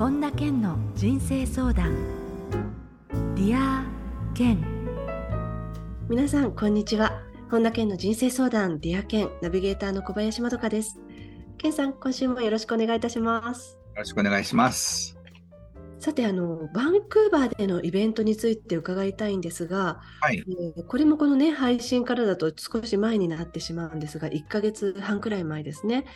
本田健の人生相談。 Dear Ken。皆さんこんにちは。本田健の人生相談 Dear Ken ナビゲーターの小林まどかです。健さん今週もよろしくお願いいたします。よろしくお願いします。さてあのバンクーバーでのイベントについて伺いたいんですが、はい、えー、これもこのね配信からだと少し前になってしまうんですが1ヶ月半くらい前ですね、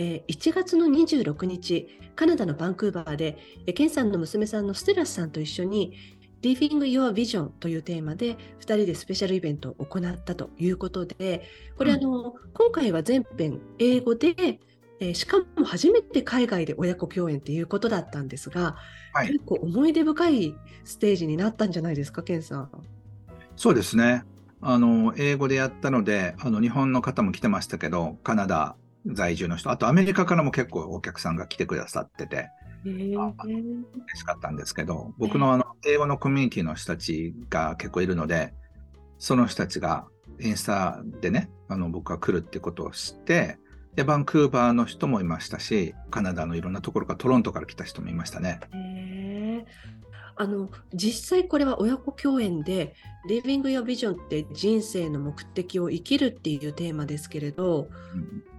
えー、1月の26日カナダのバンクーバーで、えー、ケンさんの娘さんのステラスさんと一緒に Living Your Vision というテーマで2人でスペシャルイベントを行ったということでこれ、うん、あの今回は全編英語でえー、しかも初めて海外で親子共演っていうことだったんですが、はい、結構思い出深いステージになったんじゃないですか、ケンさん。そうですね。あの、英語でやったので、あの、日本の方も来てましたけど、カナダ在住の人、あとアメリカからも結構お客さんが来てくださってて、嬉しかったんですけど、僕のあの、英語のコミュニティの人たちが結構いるので、その人たちがインスタでね、あの、僕が来るってことを知って、で、バンクーバーの人もいましたし、カナダのいろんなところから、トロントから来た人もいましたね。へあの実際これは親子共演で「Living Your Vision」って人生の目的を生きるっていうテーマですけれど、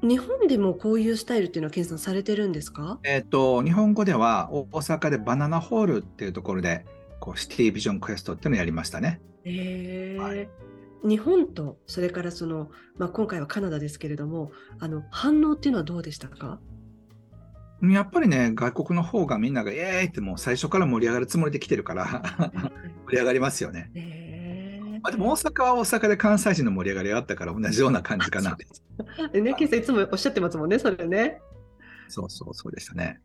うん、日本でもこういうスタイルっていうのは健さんされてるんですか？えっ、と日本語では大阪でバナナホールっていうところでこうシティビジョンクエストっていうのをやりましたね。へえ、はい。日本とそれからその、まあ、今回はカナダですけれどもあの反応っていうのはどうでしたか？やっぱりね外国の方がみんなが「イエーイ!」ってもう最初から盛り上がるつもりで来てるから盛り上がりますよね。まあ、でも大阪は大阪で関西人の盛り上がりがあったから同じような感じかな。ね、ケイさんいつもおっしゃってますもんねそれね。そうそうそうでしたね。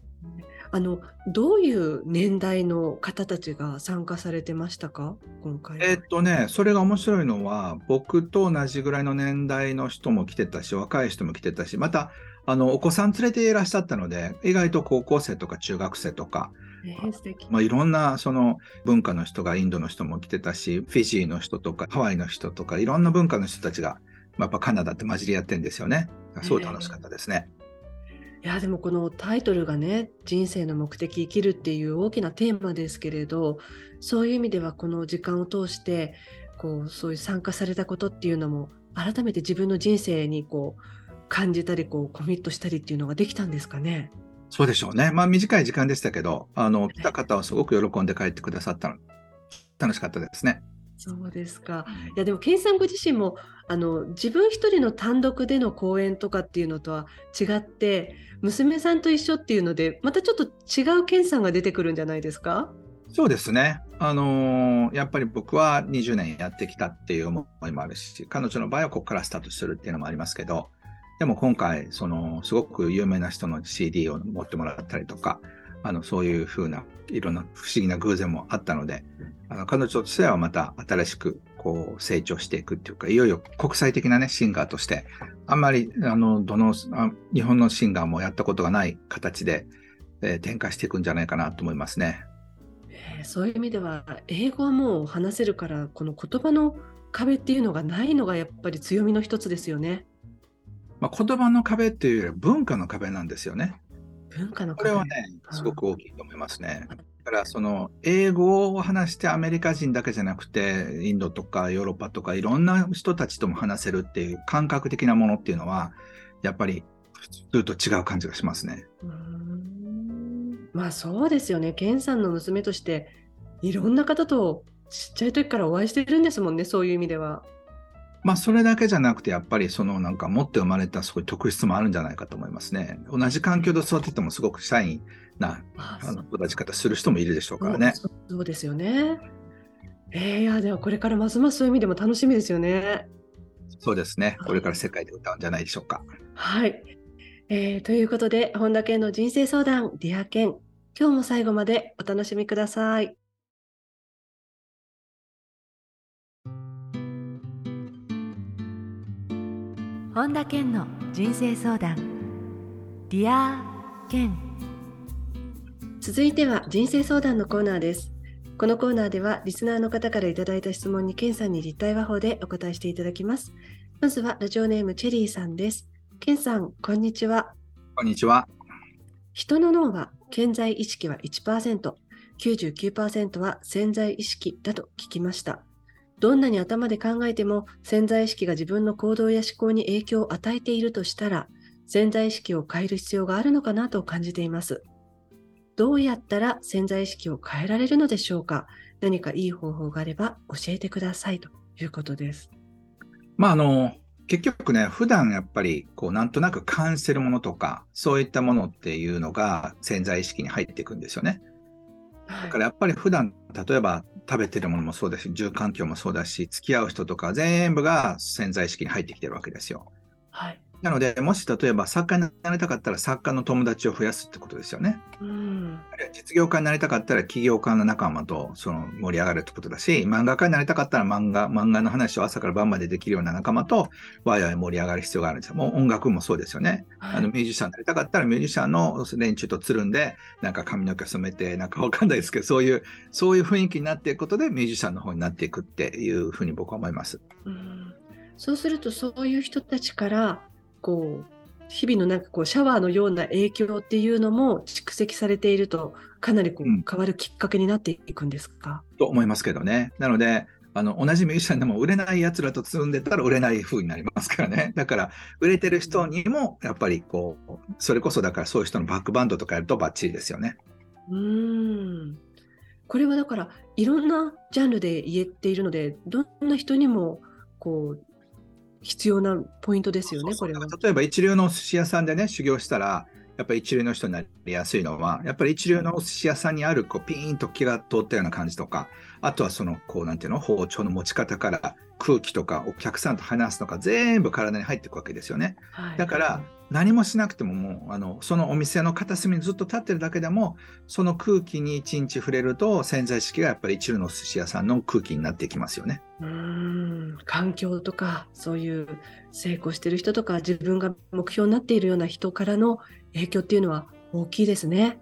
あのどういう年代の方たちが参加されてましたか？今回えっとねそれが面白いのは僕と同じぐらいの年代の人も来てたし若い人も来てたしまたあのお子さん連れていらっしゃったので意外と高校生とか中学生とか、えー、まあ、いろんなその文化の人がインドの人も来てたしフィジーの人とかハワイの人とかいろんな文化の人たちが、まあ、やっぱカナダって混じり合ってるんですよね。すごい楽しかったですね。えーいやでもこのタイトルがね人生の目的生きるっていう大きなテーマですけれどそういう意味ではこの時間を通してこうそういう参加されたことっていうのも改めて自分の人生にこう感じたりこうコミットしたりっていうのができたんですかね？そうでしょうね。まあ短い時間でしたけど、あの来た方はすごく喜んで帰ってくださったの、楽しかったですね。そうですか。いやでも健さんご自身もあの自分一人の単独での講演とかっていうのとは違って娘さんと一緒っていうのでまたちょっと違う健さんが出てくるんじゃないですか？そうですね。あのー、やっぱり僕は20年やってきたっていう思いもあるし、彼女の場合はここからスタートするっていうのもありますけど、でも今回、その、すごく有名な人の CD を持ってもらったりとか、あの、そういうふうな、いろんな不思議な偶然もあったので、あの彼女としてはまた新しくこう成長していくっていうか、いよいよ国際的なね、シンガーとして、あんまり、あの、どの、日本のシンガーもやったことがない形で、えー、展開していくんじゃないかなと思いますね。そういう意味では、英語はもう話せるから、この言葉の壁っていうのがないのがやっぱり強みの一つですよね。まあ、言葉の壁っていうよりは文化の壁なんですよね。文化のこれはね、すごく大きいと思いますね。だからその英語を話してアメリカ人だけじゃなくてインドとかヨーロッパとかいろんな人たちとも話せるっていう感覚的なものっていうのはやっぱり普通と違う感じがしますね。まあそうですよね。ケンさんの娘としていろんな方とちっちゃい時からお会いしてるんですもんね、そういう意味では。まあ、それだけじゃなくて、やっぱりそのなんか持って生まれたすごい特質もあるんじゃないかと思いますね。同じ環境で育ててもすごくシャイな育ち方する人もいるでしょうからね。そうですよね。えー、いや、ではこれからますますそういう意味でも楽しみですよね。そうですね。これから世界で歌うんじゃないでしょうか。はい。えー、ということで、本田健の人生相談、 Dear Ken。今日も最後までお楽しみください。本田健の人生相談。 Dear Ken。続いては人生相談のコーナーです。このコーナーではリスナーの方からいただいた質問に健さんに立体話法でお答えしていただきます。まずはラジオネームチェリーさんです。健さんこんにちは。こんにちは。人の脳は顕在意識は1%、99%は潜在意識だと聞きました。どんなに頭で考えても潜在意識が自分の行動や思考に影響を与えているとしたら、潜在意識を変える必要があるのかなと感じています。どうやったら潜在意識を変えられるのでしょうか？何かいい方法があれば教えてくださいということです。まあ、あの、結局ね、普段やっぱり、こう、なんとなく感じてるものとか、そういったものっていうのが潜在意識に入っていくんですよね。だからやっぱり普段、例えば食べてるものもそうだし、住環境もそうだし、付き合う人とか全部が潜在意識に入ってきてるわけですよ。はい。なので、もし例えば作家になりたかったら作家の友達を増やすってことですよね。うん、実業家になりたかったら起業家の仲間とその盛り上がるってことだし、漫画家になりたかったら漫画、漫画の話を朝から晩までできるような仲間とワイワイ盛り上がる必要があるんですよ。もう音楽もそうですよね。はい、あのミュージシャンになりたかったらミュージシャンの連中とつるんで、なんか髪の毛染めて、なんかわかんないですけど、そういう、そういう雰囲気になっていくことでミュージシャンの方になっていくっていうふうに僕は思います。うん、そうすると、そういう人たちから、こう、日々のなんかこうシャワーのような影響っていうのも蓄積されているとかなりこう変わるきっかけになっていくんですか、うん、と思いますけどね。なのであの同じミュージシャンでも売れないやつらと積んでたら売れない風になりますからね。だから売れてる人にもやっぱりこうそれこそだからそういう人のバックバンドとかやるとバッチリですよね。うんこれはだからいろんなジャンルで言えているのでどんな人にもこう必要なポイントですよね、これは。例えば一流のお寿司屋さんでね、修行したら、やっぱり一流の人になりやすいのは、やっぱり一流のお寿司屋さんにあるこうピーンと気が通ったような感じとか、あとはその、こう、なんていうの、包丁の持ち方から空気とかお客さんと話すとか、全部体に入っていくわけですよね。はい、だから、何もしなくてももうあのそのお店の片隅にずっと立ってるだけでもその空気に一日触れると潜在意識がやっぱり一流の寿司屋さんの空気になっていきますよね。うん環境とかそういう成功してる人とか自分が目標になっているような人からの影響っていうのは大きいですね。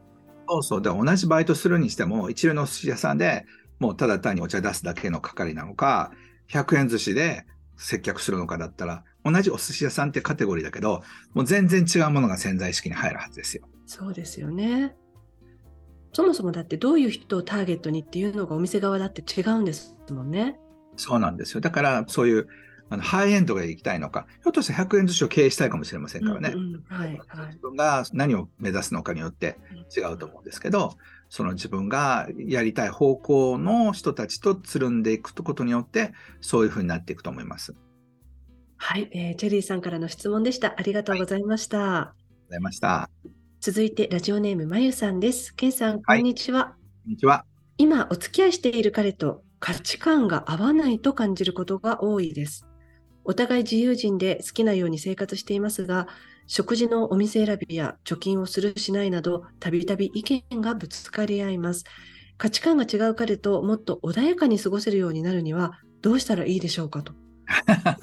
そうそうで同じバイトするにしても一流の寿司屋さんでもうただ単にお茶出すだけの係なのか100円寿司で接客するのかだったら同じお寿司屋さんってカテゴリーだけど、もう全然違うものが潜在意識に入るはずですよ。そうですよね。そもそもだってどういう人をターゲットにっていうのがお店側だって違うんですもんね。そうなんですよ。だからそういうあのハイエンドが行きたいのか、ひょっとしたら100円寿司を経営したいかもしれませんからね。自分が何を目指すのかによって違うと思うんですけど、その自分がやりたい方向の人たちとつるんでいくことによって、そういうふうになっていくと思います。はい、えー、チェリーさんからの質問でした。ありがとうございました。はい、ありがとうございました。続いてラジオネームまゆさんです。けんさん、こんにちは。はい、こんにちは。今お付き合いしている彼と価値観が合わないと感じることが多いです。お互い自由人で好きなように生活していますが、食事のお店選びや貯金をするしないなど、たびたび意見がぶつかり合います。価値観が違う彼ともっと穏やかに過ごせるようになるにはどうしたらいいでしょうかと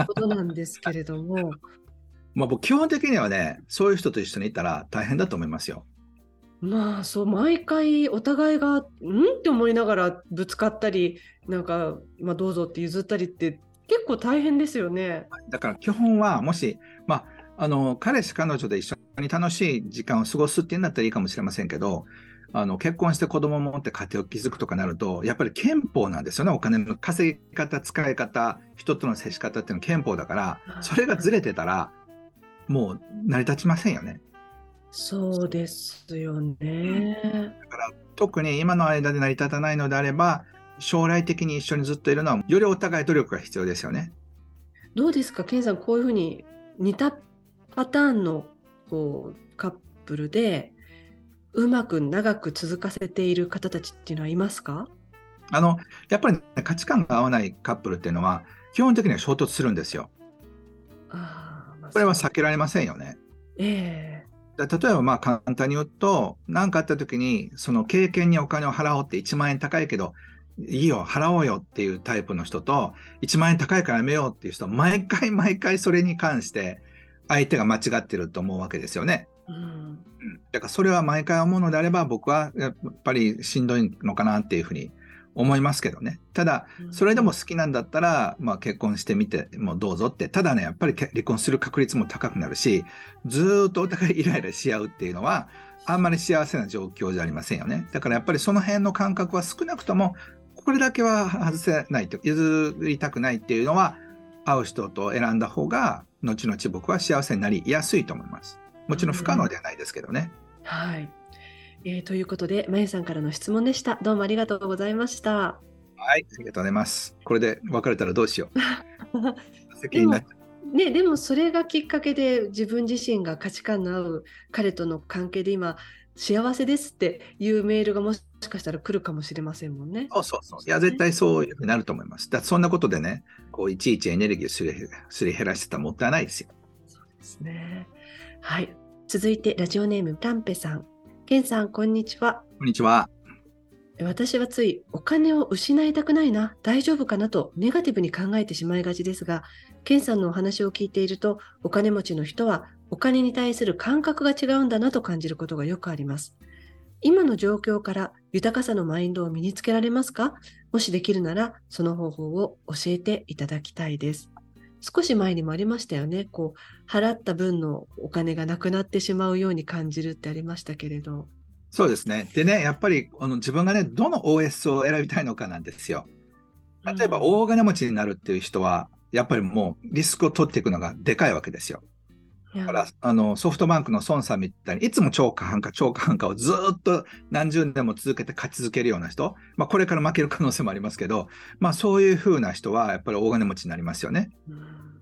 ことなんですけれども。まあ僕、基本的にはね、そういう人と一緒にいたら大変だと思いますよ。まあそう毎回お互いがん？って思いながらぶつかったりなんか、まあ、どうぞって譲ったりって結構大変ですよね。だから基本はもし、まあ、あの彼氏彼女で一緒に楽しい時間を過ごすっていうんだったらいいかもしれませんけどあの結婚して子供を持って家庭を築くとかなると、やっぱり憲法なんですよね、お金の稼ぎ方、使い方、人との接し方っていうのは憲法だから、それがずれてたら、もう成り立ちませんよね。そうですよね。だから特に今の間で成り立たないのであれば、将来的に一緒にずっといるのは、よりお互い努力が必要ですよね。どうですか、ケンさん、こういうふうに似たパターンのこうカップルで、うまく長く続かせている方たちっていうのはいますか？あのやっぱり、ね、価値観が合わないカップルっていうのは基本的には衝突するんですよ。あこれは避けられませんよね。えー、例えばまあ簡単に言うと何かあった時にその経験にお金を払おうって1万円高いけどいいよ払おうよっていうタイプの人と1万円高いからやめようっていう人毎回毎回それに関して相手が間違ってると思うわけですよね。うん、だからそれは毎回思うのであれば僕はやっぱりしんどいのかなっていうふうに思いますけどね。ただ、それでも好きなんだったら、まあ結婚してみてもどうぞって、ただね、やっぱり離婚する確率も高くなるし、ずっとお互いイライラし合うっていうのは、あんまり幸せな状況じゃありませんよね。だからやっぱりその辺の感覚は少なくとも、これだけは外せないと、譲りたくないっていうのは、会う人と選んだ方が、後々僕は幸せになりやすいと思います。もちろん不可能ではないですけどね。うん、はい。えー、ということで、まゆさんからの質問でした。どうもありがとうございました。はい、ありがとうございます。これで別れたらどうしよう。責任。ね、でもそれがきっかけで自分自身が価値観の合う彼との関係で今幸せですっていうメールがもしかしたら来るかもしれませんもんね。そうそうそう。いや、絶対そういうふうになると思います。だそんなことでね、こういちいちエネルギーをすりすり減らしてたらもったいないですよ。そうですね。はい。続いてラジオネームタンペさん。ケンさん、こんにちは。こんにちは。私はついお金を失いたくないな、大丈夫かなとネガティブに考えてしまいがちですが、ケンさんのお話を聞いていると、お金持ちの人はお金に対する感覚が違うんだなと感じることがよくあります。今の状況から豊かさのマインドを身につけられますか？もしできるなら、その方法を教えていただきたいです。少し前にもありましたよね。こう、払った分のお金がなくなってしまうように感じるってありましたけれど。そうですね。でね、やっぱりあの自分がね、どの OS を選びたいのかなんですよ。例えば、大金持ちになるっていう人は、やっぱりもうリスクを取っていくのがでかいわけですよ。だから、あの、ソフトバンクの孫さんみたいに、いつも超過半価、超過半価をずっと何十年も続けて勝ち続けるような人、まあ、これから負ける可能性もありますけど、まあ、そういうふうな人は、やっぱり大金持ちになりますよね。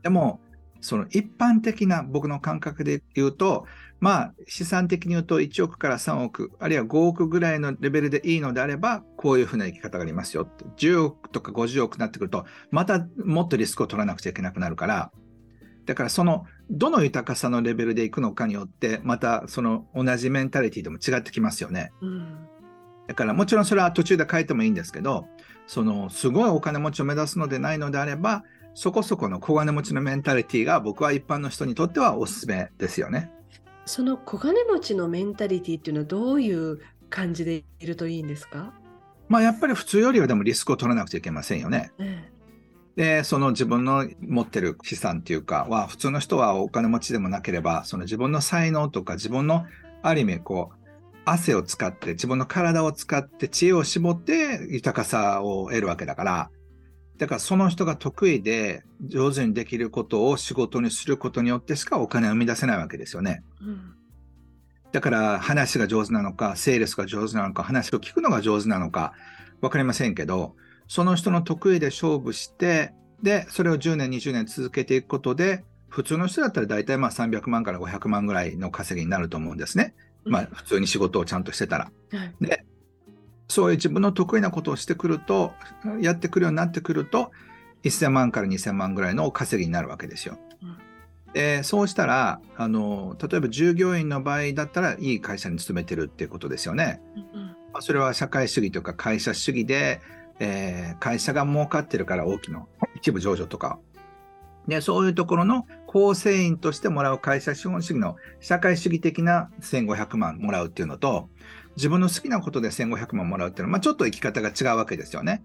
でも、その一般的な僕の感覚で言うと、まあ、資産的に言うと1億から3億、あるいは5億ぐらいのレベルでいいのであれば、こういうふうな生き方がありますよって。10億とか50億になってくると、またもっとリスクを取らなくちゃいけなくなるから、だからそのどの豊かさのレベルでいくのかによってまたその同じメンタリティでも違ってきますよね。うん、だからもちろんそれは途中で変えてもいいんですけどそのすごいお金持ちを目指すのでないのであればそこそこの小金持ちのメンタリティが僕は一般の人にとってはおすすめですよね。その小金持ちのメンタリティっていうのはどういう感じでいるといいんですか？まあやっぱり普通よりはでもリスクを取らなくちゃいけませんよね。ええで、その自分の持ってる資産っていうかは、普通の人はお金持ちでもなければ、その自分の才能とか自分のある意味こう、汗を使って、自分の体を使って知恵を絞って豊かさを得るわけだから、だからその人が得意で上手にできることを仕事にすることによってしかお金を生み出せないわけですよね。うん、だから話が上手なのか、セールスが上手なのか、話を聞くのが上手なのか、わかりませんけど、その人の得意で勝負して、で、それを10年、20年続けていくことで、普通の人だったら大体まあ300万から500万ぐらいの稼ぎになると思うんですね。まあ普通に仕事をちゃんとしてたら。で、そういう自分の得意なことをしてくると、やってくるようになってくると、1000万から2000万ぐらいの稼ぎになるわけですよ。でそうしたらあの、例えば従業員の場合だったらいい会社に勤めてるっていうことですよね。まあ、それは社会主義とか会社主義でえー、会社が儲かってるから大きな一部上場とか。で、そういうところの構成員としてもらう会社資本主義の社会主義的な1500万もらうっていうのと、自分の好きなことで1500万もらうっていうのは、まあ、ちょっと生き方が違うわけですよね。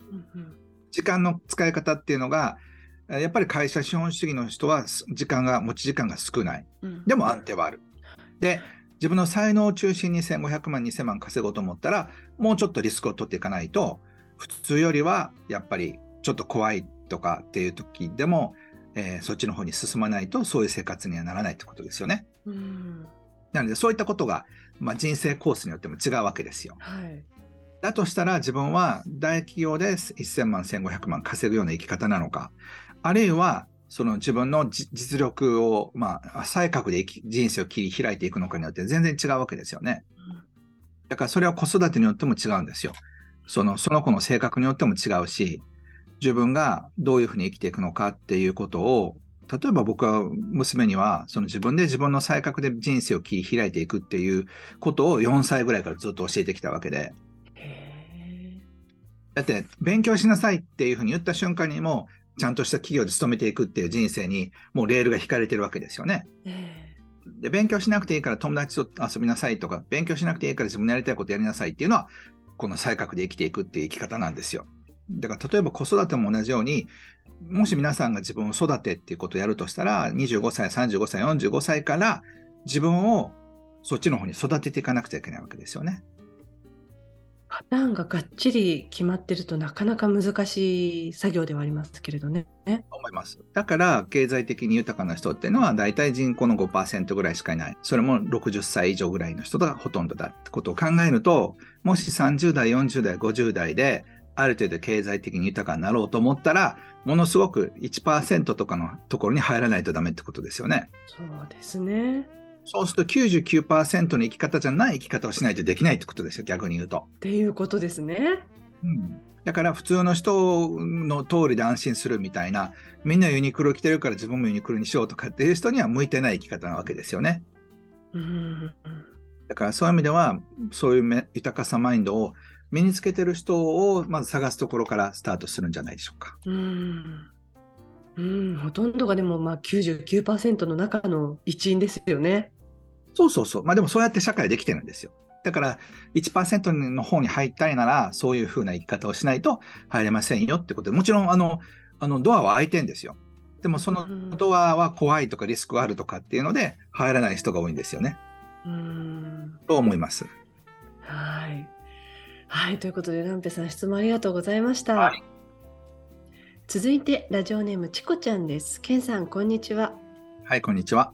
時間の使い方っていうのが、やっぱり会社資本主義の人は時間が、持ち時間が少ない。でも安定はある。で、自分の才能を中心に1500万、2000万稼ごうと思ったら、もうちょっとリスクを取っていかないと、普通よりはやっぱりちょっと怖いとかっていう時でも、えー、そっちの方に進まないとそういう生活にはならないってことですよね。うんなのでそういったことが、まあ、人生コースによっても違うわけですよ。はい、だとしたら自分は大企業で1000万1500万稼ぐような生き方なのかあるいはその自分の実力を、まあ、再覚で人生を切り開いていくのかによって全然違うわけですよね。だからそれは子育てによっても違うんですよ。そのその子の性格によっても違うし、自分がどういうふうに生きていくのかっていうことを、例えば僕は娘には、その自分で自分の才覚で人生を切り開いていくっていうことを4歳ぐらいからずっと教えてきたわけで。だって、勉強しなさいっていうふうに言った瞬間にも、ちゃんとした企業で勤めていくっていう人生に、もうレールが引かれてるわけですよね。で、勉強しなくていいから友達と遊びなさいとか、勉強しなくていいから自分のやりたいことやりなさいっていうのは、この才覚で生きていくっていう生き方なんですよ。だから例えば子育ても同じように、もし皆さんが自分を育てっていうことをやるとしたら、25歳、35歳、45歳から自分をそっちの方に育てていかなくちゃいけないわけですよね。パターンががっちり決まってるとなかなか難しい作業ではありますけれどね。思います。だから、経済的に豊かな人っていうのは、大体人口の5%ぐらいしかいない。それも60歳以上ぐらいの人がほとんどだってことを考えると、もし30代、40代、50代で、ある程度経済的に豊かになろうと思ったら、ものすごく1%とかのところに入らないとダメってことですよね。そうですね。そうすると99%の生き方じゃない生き方をしないとできないってことですよ、逆に言うと。っていうことですね。うん、だから普通の人の通りで安心するみたいな、みんなユニクロ着てるから自分もユニクロにしようとかっていう人には向いてない生き方なわけですよね。うん。だからそういう意味では、そういうめ豊かさマインドを身につけてる人をまず探すところからスタートするんじゃないでしょうか。うん。うん、ほとんどがでもまあ99%の中の一員ですよね。そうそうそう。まあでもそうやって社会できてるんですよ。だから1%の方に入りたいなら、そういうふうな生き方をしないと入れませんよってことで、もちろんあの、あのドアは開いてんですよ。でもそのドアは怖いとかリスクがあるとかっていうので入らない人が多いんですよね。うん。と思います。はい。はい、ということで、ランペさん、質問ありがとうございました。はい続いて、ラジオネーム、チコちゃんです。ケンさん、こんにちは。はい、こんにちは。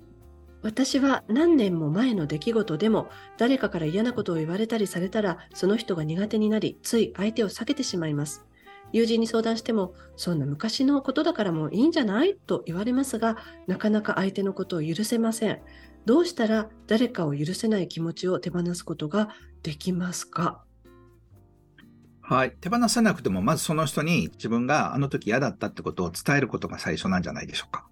私は何年も前の出来事でも誰かから嫌なことを言われたりされたらその人が苦手になりつい相手を避けてしまいます友人に相談してもそんな昔のことだからもういいんじゃないと言われますがなかなか相手のことを許せませんどうしたら誰かを許せない気持ちを手放すことができますか？はい。手放さなくても、まずその人に自分があの時嫌だったってことを伝えることが最初なんじゃないでしょうか。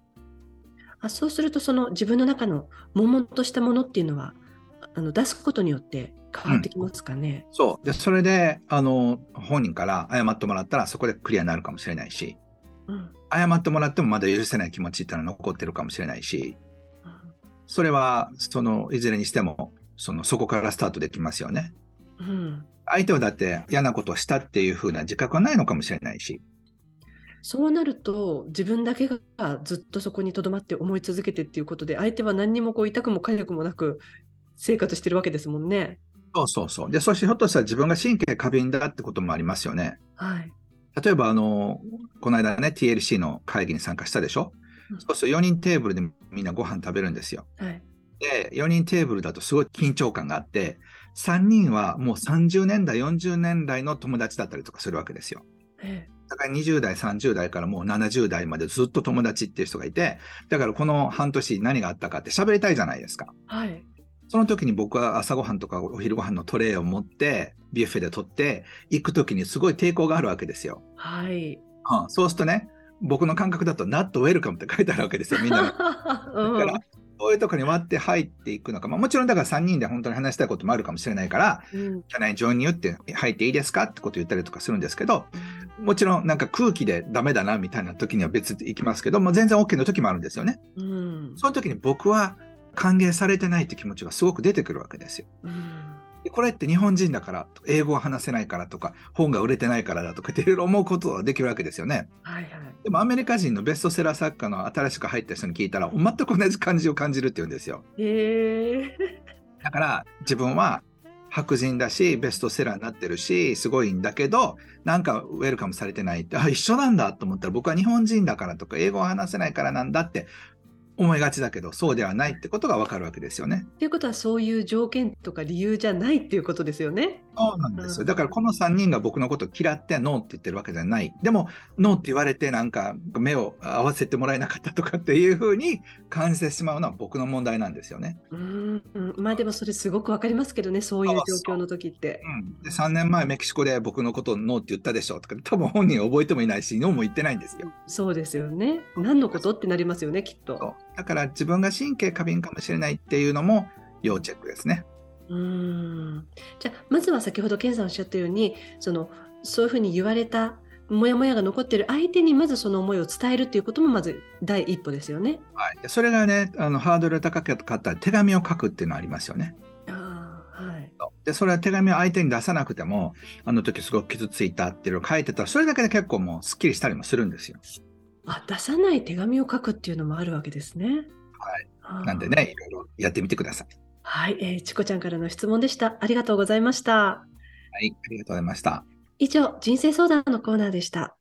あそうするとその自分の中の悶々としたものっていうのはあの出すことによって変わってきますかね、そう。で、それで、あの、本人から謝ってもらったら、そこでクリアになるかもしれないし、うん謝ってもらってもまだ許せない気持ちっていうのは残ってるかもしれないし、それは、その、いずれにしても、その、そこからスタートできますよね。うん相手はだって嫌なことをしたっていうふうな自覚はないのかもしれないし、そうなると自分だけがずっとそこにとどまって思い続けてっていうことで相手は何にもこう痛くも痒くもなく生活してるわけですもんね。そうそうそう。で、そしてひょっとしたら自分が神経過敏だってこともありますよね。はい。例えば、あの、この間ね、TLC の会議に参加したでしょ、うんそうすると4人テーブルでみんなご飯食べるんですよ。はい。で、4人テーブルだとすごい緊張感があって、3人はもう30年代、40年代の友達だったりとかするわけですよ。えだから20代、30代からもう70代までずっと友達っていう人がいて、だからこの半年何があったかって喋りたいじゃないですか。えはい。その時に僕は朝ごはんとかお昼ご飯のトレイを持って、ビュッフェで取って、行く時にすごい抵抗があるわけですよ。はい。うん、そうするとね、僕の感覚だと、ナットウェルカムって書いてあるわけですよ、みんなが。だから、そういうとこに割って入っていくのか、まあ、もちろんだから3人で本当に話したいこともあるかもしれないから、うん、Can I join you? って入っていいですかってことを言ったりとかするんですけど、もちろんなんか空気でダメだなみたいな時には別に行きますけど、もう全然 OK の時もあるんですよね。うん。その時に僕は歓迎されてないって気持ちがすごく出てくるわけですよ。うん。でこれって日本人だから、英語が話せないからとか、本が売れてないからだとかっていろいろ思うことができるわけですよね。はいはい。でもアメリカ人のベストセラー作家の新しく入った人に聞いたら、全く同じ感じを感じるって言うんですよ。へえ。だから自分は白人だし、ベストセラーになってるし、すごいんだけど、なんかウェルカムされてないって、あ、一緒なんだと思ったら僕は日本人だからとか、英語を話せないからなんだって思いがちだけど、そうではないってことがわかるわけですよね。ということはそういう条件とか理由じゃないっていうことですよね。そうなんですよ。うんだからこの3人が僕のことを嫌ってノーって言ってるわけじゃない。でも、ノーって言われてなんか目を合わせてもらえなかったとかっていうふうに感じてしまうのは僕の問題なんですよね。うん、うん、まあでもそれすごくわかりますけどね、そういう状況の時って。うん、で3年前メキシコで僕のことをノーって言ったでしょとか多分本人は覚えてもいないしノーも言ってないんですよ。そうですよね。何のことってなりますよね、きっと。だから自分が神経過敏かもしれないっていうのも要チェックですね。うん。じゃあ、まずは先ほど健さんおっしゃったように、その、そういうふうに言われた、もやもやが残ってる相手にまずその思いを伝えるっていうこともまず第一歩ですよね。はい、でそれがねあのハードル高かったら手紙を書くっていうのはありますよね。はい。でそれは手紙を相手に出さなくてもあの時すごく傷ついたっていうのを書いてたらそれだけで結構もうすっきりしたりもするんですよ。あ、出さない手紙を書くっていうのもあるわけですね。はい。なんで。ねいろいろやってみてください。はい、えー、チコちゃんからの質問でした。ありがとうございました。はい、ありがとうございました。以上、人生相談のコーナーでした。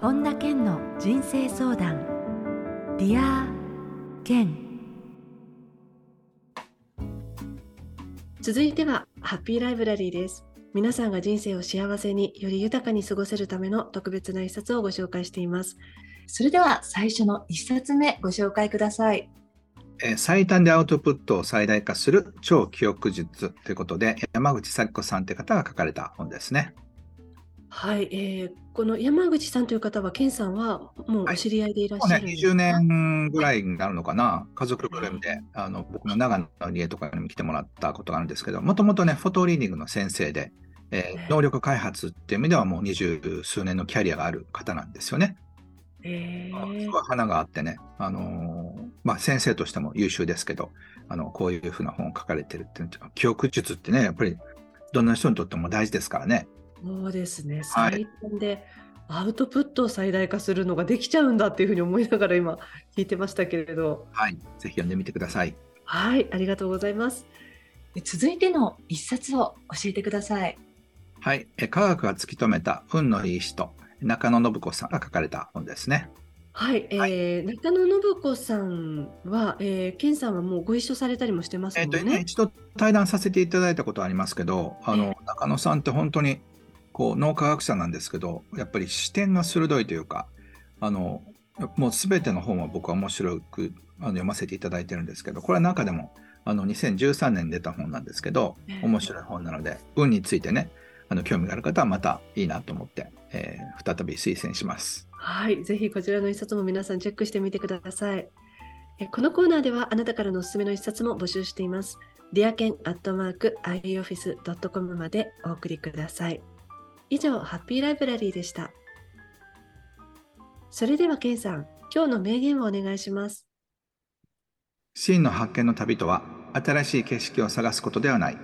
本田健の人生相談 Dear Ken 続いてはハッピーライブラリーです皆さんが人生を幸せにより豊かに過ごせるための特別な一冊をご紹介していますそれでは最初の一冊目ご紹介ください。え最短でアウトプットを最大化する超記憶術ということで山口咲子さんという方が書かれた本ですね。はい、えー、この山口さんという方は、健さんはもうお知り合いでいらっしゃるんですか、はいね、20年ぐらいになるのかな、家族ぐるみで、あの僕の長野の家とかにも来てもらったことがあるんですけど、もともとね、フォトリーディングの先生で、えー、能力開発っていう意味ではもう二十数年のキャリアがある方なんですよね。えー、すごい花があってね、あのー、まあ、先生としても優秀ですけど、あのこういうふうな本を書かれてるっていう記憶術ってね、やっぱりどんな人にとっても大事ですからね。そうですね、最短でアウトプットを最大化するのができちゃうんだっていうふうに思いながら今聞いてましたけれど。はい、ぜひ読んでみてください。はい、ありがとうございます。続いての一冊を教えてください。はい、え科学が突き止めた運のいい人、中野信子さんが書かれた本ですね。はい、えー、はい、中野信子さんは、えー、健さんはもうご一緒されたりもしてますもんね。えー、とね一度対談させていただいたことありますけど、あの、中野さんって本当にこう脳科学者なんですけどやっぱり視点が鋭いというかあのもう全ての本は僕は面白くあの読ませていただいてるんですけどこれは中でもあの2013年出た本なんですけど面白い本なので運についてねあの興味がある方はまたいいなと思って、えー、再び推薦します。はい、ぜひこちらの一冊も皆さんチェックしてみてください。えこのコーナーではあなたからのおすすめの一冊も募集しています。ディアケンアットマーク ioffice.com までお送りください。以上、ハッピーライブラリーでした。それでは、ケンさん、今日の名言をお願いします。真の発見の旅とは、新しい景色を探すことではない。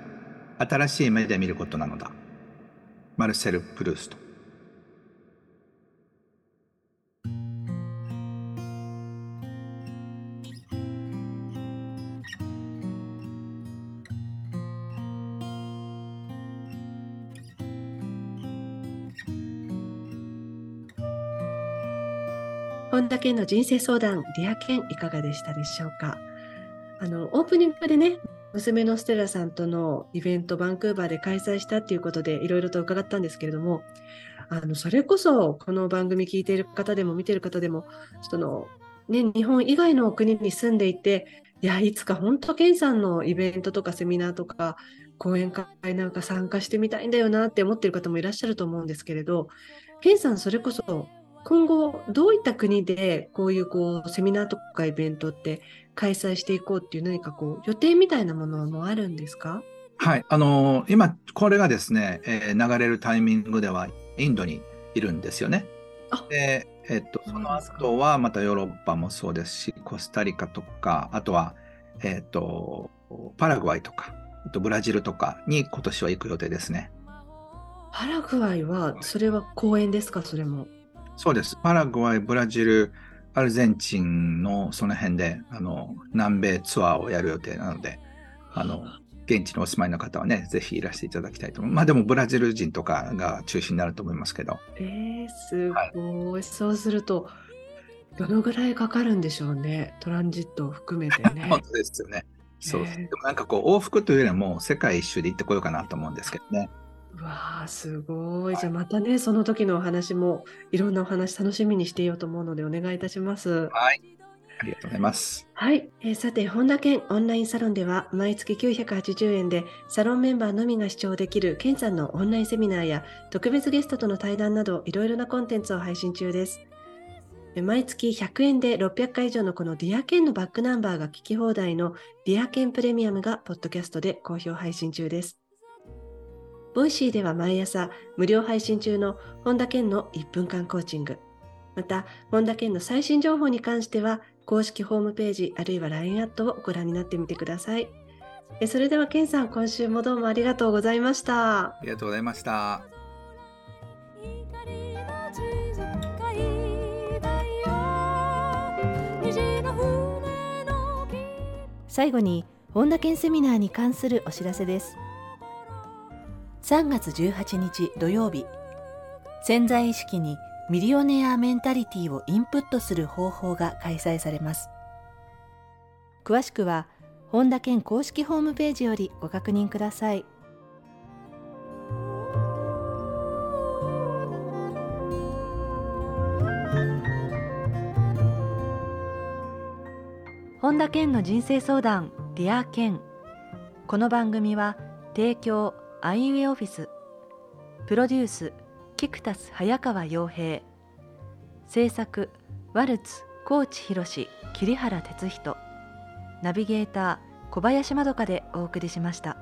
新しい目で見ることなのだ。マルセル・プルースト。本田健の人生相談、 Dear Ken いかがでしたでしょうか？あの、オープニングでね、娘のステラさんとのイベント、バンクーバーで開催したっていうことで、いろいろと伺ったんですけれども、あの、それこそ、この番組聞いている方でも見てる方でも、その、ね、日本以外の国に住んでいて、いや、いつか本当、健さんのイベントとかセミナーとか、講演会なんか参加してみたいんだよなって思ってる方もいらっしゃると思うんですけれど、健さん、それこそ、今後どういった国でこういうこうセミナーとかイベントって開催していこうっていう何かこう予定みたいなものもあるんですか？はい、あのー、今これがですね、えー、流れるタイミングではインドにいるんですよね。で、えっとその後はまたヨーロッパもそうですしコスタリカとかあとは、えっとパラグアイとかあとブラジルとかに今年は行く予定ですね。パラグアイはそれは公演ですか？それも。そうです。パラグアイ、ブラジル、アルゼンチンのその辺で、あの、南米ツアーをやる予定なので、あの、現地にお住まいの方はね、ぜひいらしていただきたいと思います。まあでも、ブラジル人とかが中心になると思いますけど。えー、すごい。はい、そうすると、どのぐらいかかるんでしょうね。トランジットを含めてね。本当ですよね。そう。でもなんかこう、往復というよりも、世界一周で行ってこようかなと思うんですけどね。うわあすごい。じゃあまたね、その時のお話もいろんなお話楽しみにしていようと思うのでお願いいたします。はい。ありがとうございます。はい。えー、さて、本田健オンラインサロンでは毎月980円でサロンメンバーのみが視聴できる健さんのオンラインセミナーや特別ゲストとの対談などいろいろなコンテンツを配信中です。毎月100円で600回以上のこのディアケンのバックナンバーが聞き放題のDear Ken プレミアムがポッドキャストで好評配信中です。ボイシーでは毎朝無料配信中の本田健の1分間コーチング。また、本田健の最新情報に関しては、公式ホームページあるいは LINE アットをご覧になってみてください。えそれでは健さん、今週もどうもありがとうございました。ありがとうございました。最後に本田健セミナーに関するお知らせです。3月18日土曜日。潜在意識にミリオネアメンタリティをインプットする方法が開催されます。詳しくは本田健公式ホームページよりご確認ください。本田健の人生相談 Dear Ken。この番組は提供アイウエオフィス。プロデュースキクタス早川洋平。制作ワルツ高知宏桐原哲人。ナビゲーター小林まどかでお送りしました。